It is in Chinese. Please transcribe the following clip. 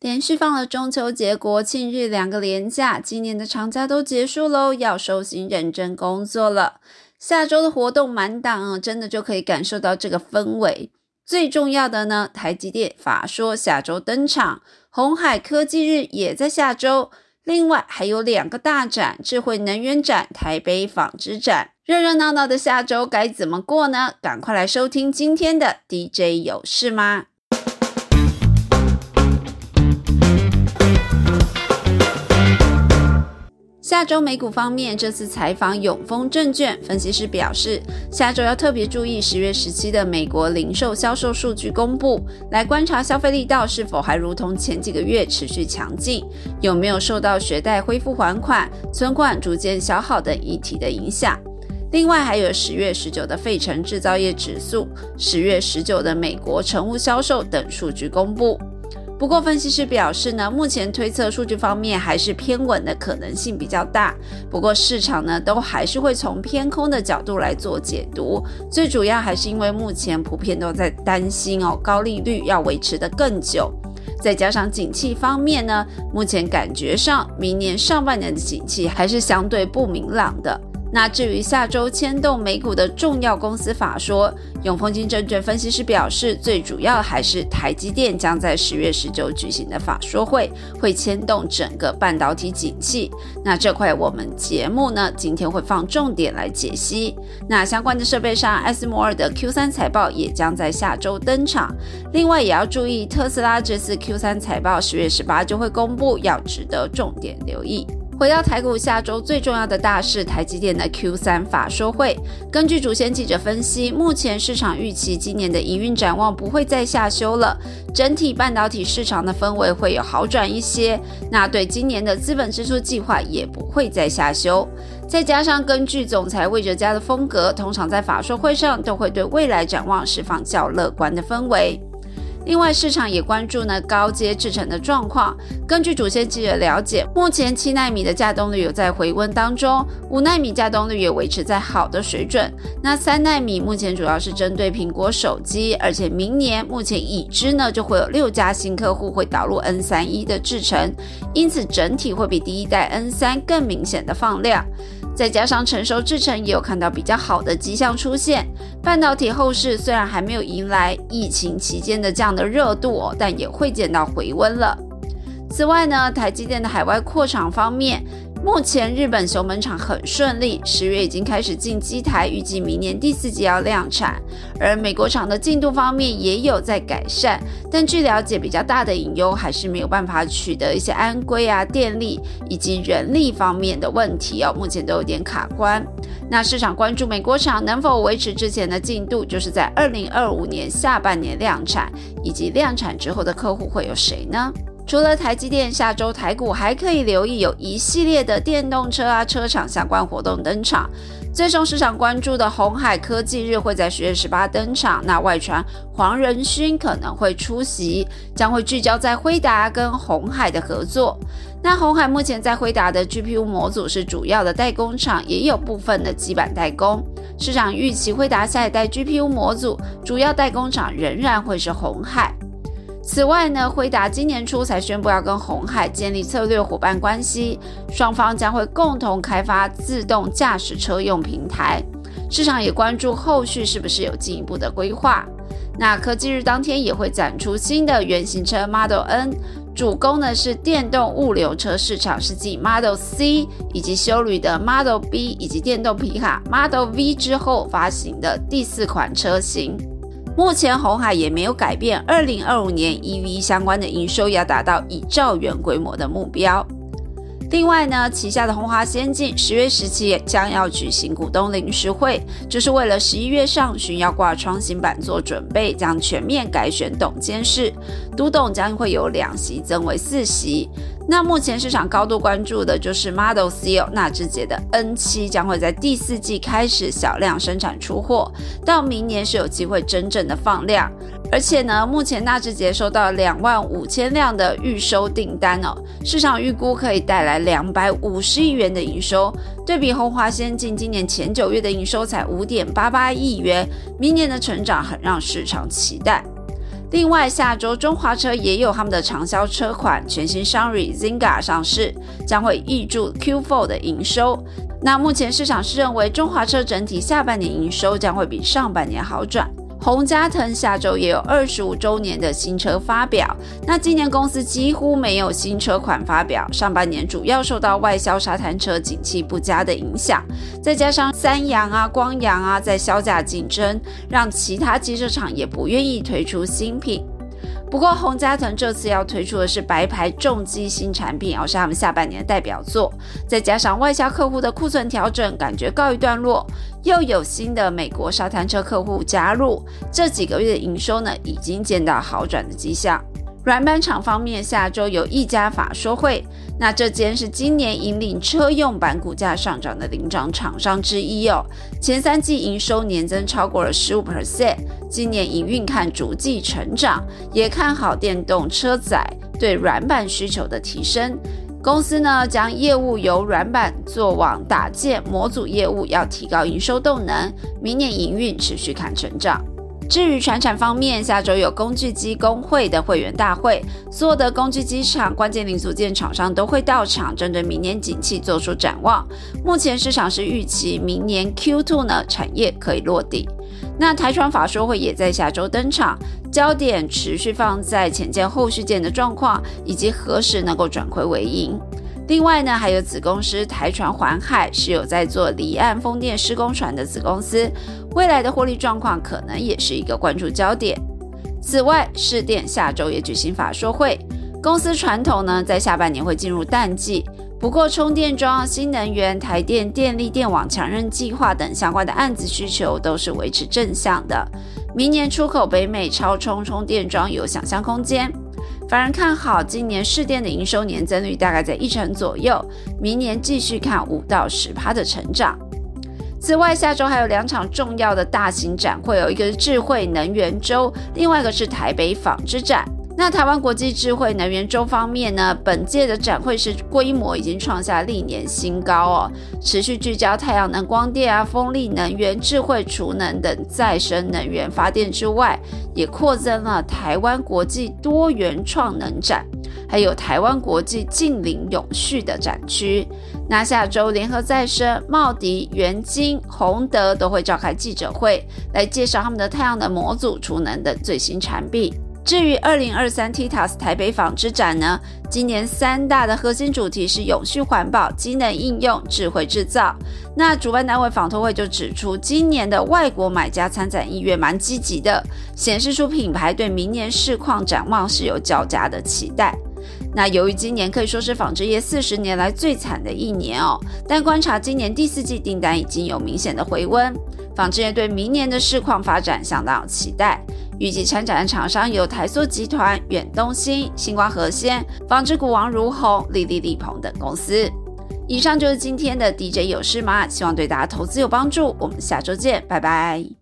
连续放了中秋节、国庆日两个连假，今年的长假都结束喽，要收心认真工作了。下周的活动满档，真的就可以感受到这个氛围。最重要的呢，台积电法说下周登场，红海科技日也在下周。另外还有两个大展：智慧能源展、台北纺织展。热热闹闹的下周该怎么过呢？赶快来收听今天的 DJ 有事吗？下周美股方面，这次采访永丰证券分析师表示，下周要特别注意十月十七的美国零售销售数据公布，来观察消费力道是否还如同前几个月持续强劲，有没有受到学贷恢复还款、存款逐渐消耗等议题的影响。另外，还有十月十九的费城制造业指数、十月十九的美国成屋销售等数据公布。不过，分析师表示呢，目前推测数据方面还是偏稳的可能性比较大。不过，市场呢都还是会从偏空的角度来做解读。最主要还是因为目前普遍都在担心哦，高利率要维持的更久，再加上景气方面呢，目前感觉上明年上半年的景气还是相对不明朗的。那至于下周牵动美股的重要公司法说，永丰金证券分析师表示，最主要还是台积电将在十月十九举行的法说会，会牵动整个半导体景气。那这块我们节目呢，今天会放重点来解析。那相关的设备上，艾斯摩尔的 Q 三财报也将在下周登场。另外也要注意，特斯拉这次 Q 三财报十月十八就会公布，要值得重点留意。回到台股，下周最重要的大事，台积电的 Q 三法说会。根据主线记者分析，目前市场预期今年的营运展望不会再下修了，整体半导体市场的氛围会有好转一些。那对今年的资本支出计划也不会再下修。再加上根据总裁魏哲家的风格，通常在法说会上都会对未来展望释放较乐观的氛围。另外，市场也关注呢高阶制程的状况。根据主线记者了解，目前七纳米的稼动率有在回温当中，五纳米稼动率也维持在好的水准。那三纳米目前主要是针对苹果手机，而且明年目前已知呢就会有六家新客户会导入 N 三一的制程，因此整体会比第一代 N 三更明显的放量。再加上成熟制程也有看到比较好的迹象出现，半导体后市虽然还没有迎来疫情期间的这样的热度，但也会见到回温了。此外呢，台积电的海外扩厂方面。目前日本熊本厂很顺利，十月已经开始进机台，预计明年第四季要量产。而美国厂的进度方面也有在改善，但据了解，比较大的隐忧还是没有办法取得一些安规啊、电力以及人力方面的问题哦，目前都有点卡关。那市场关注美国厂能否维持之前的进度，就是在二零二五年下半年量产，以及量产之后的客户会有谁呢？除了台积电，下周台股还可以留意有一系列的电动车啊车厂相关活动登场。最受市场关注的红海科技日会在十月十八登场，那外传黄仁勋可能会出席，将会聚焦在辉达跟红海的合作。那红海目前在辉达的 GPU 模组是主要的代工厂，也有部分的基板代工。市场预期辉达下一代 GPU 模组主要代工厂仍然会是红海。此外呢，辉达今年初才宣布要跟红海建立策略伙伴关系，双方将会共同开发自动驾驶车用平台。市场也关注后续是不是有进一步的规划。那科技日当天也会展出新的原型车 Model N，主攻呢是电动物流车市场，是继 Model C 以及修旅的 Model B 以及电动皮卡 Model V 之后发行的第四款车型。目前红海也没有改变，二零二五年 EV 相关的营收要达到一兆元规模的目标。另外呢，旗下的红华先进十月十七将要举行股东临时会，就是为了十一月上旬要挂创新板做准备，将全面改选董监事，独董将会有两席增为四席。那目前市场高度关注的就是 Model C 哦，纳智捷的 N 七将会在第四季开始小量生产出货，到明年是有机会真正的放量。而且呢，目前纳智捷收到两万五千辆的预收订单哦，市场预估可以带来两百五十亿元的营收，对比红华先进今年前九月的营收才五点八八亿元，明年的成长很让市场期待。另外，下周中华车也有他们的畅销车款全新商瑞 Zinga 上市，将会挹注 Q4 的营收。那目前市场是认为中华车整体下半年营收将会比上半年好转。洪家腾下周也有二十五周年的新车发表。那今年公司几乎没有新车款发表，上半年主要受到外销沙滩车景气不佳的影响，再加上三洋啊、光洋啊在销价竞争，让其他机车厂也不愿意推出新品。不过，红家腾这次要推出的是白牌重机新产品，而是他们下半年的代表作。再加上外销客户的库存调整感觉告一段落，又有新的美国沙滩车客户加入，这几个月的营收呢，已经见到好转的迹象。软板厂方面，下周有一家法说会，那这间是今年引领车用板股价上涨的领涨厂商之一哦。前三季营收年增超过了十五 percent，今年营运看逐季成长，也看好电动车载对软板需求的提升。公司呢将业务由软板做往打件模组业务，要提高营收动能，明年营运持续看成长。至于船产方面，下周有工具机工会的会员大会，所有的工具机厂、关键零组件厂商都会到场，针对明年景气做出展望。目前市场是预期明年 Q2 呢产业可以落地。那台船法说会也在下周登场，焦点持续放在前舰、后续舰的状况，以及何时能够转亏为盈。另外呢，还有子公司台船环海是有在做离岸风电施工船的子公司，未来的获利状况可能也是一个关注焦点。此外，市电下周也举行法说会，公司传统呢在下半年会进入淡季，不过充电桩、新能源、台电电力电网强韧计划等相关的案子需求都是维持正向的，明年出口北美超充充电桩有想象空间。反而看好今年市电的营收年增率大概在一成左右，明年继续看五到十趴的成长。此外，下周还有两场重要的大型展会，有一个是智慧能源周，另外一个是台北纺织展。那台湾国际智慧能源周方面呢？本届的展会是规模已经创下历年新高哦，持续聚焦太阳能光电啊、风力能源、智慧储能等再生能源发电之外，也扩增了台湾国际多元创能展，还有台湾国际近邻永续的展区。那下周联合再生、茂迪、元晶、宏德都会召开记者会，来介绍他们的太阳能模组、储能等最新产品。至于二零二三 Titas 台北纺织展呢，今年三大的核心主题是永续环保、机能应用、智慧制造。那主办单位纺托会就指出，今年的外国买家参展意愿蛮积极的，显示出品牌对明年市况展望是有较佳的期待。那由于今年可以说是纺织业四十年来最惨的一年哦，但观察今年第四季订单已经有明显的回温，纺织业对明年的市况发展相当有期待。预计参展的厂商有台塑集团、远东新、星光核纤、纺织股王如虹、丽丽丽鹏等公司。以上就是今天的 DJ 有事吗？希望对大家投资有帮助。我们下周见，拜拜。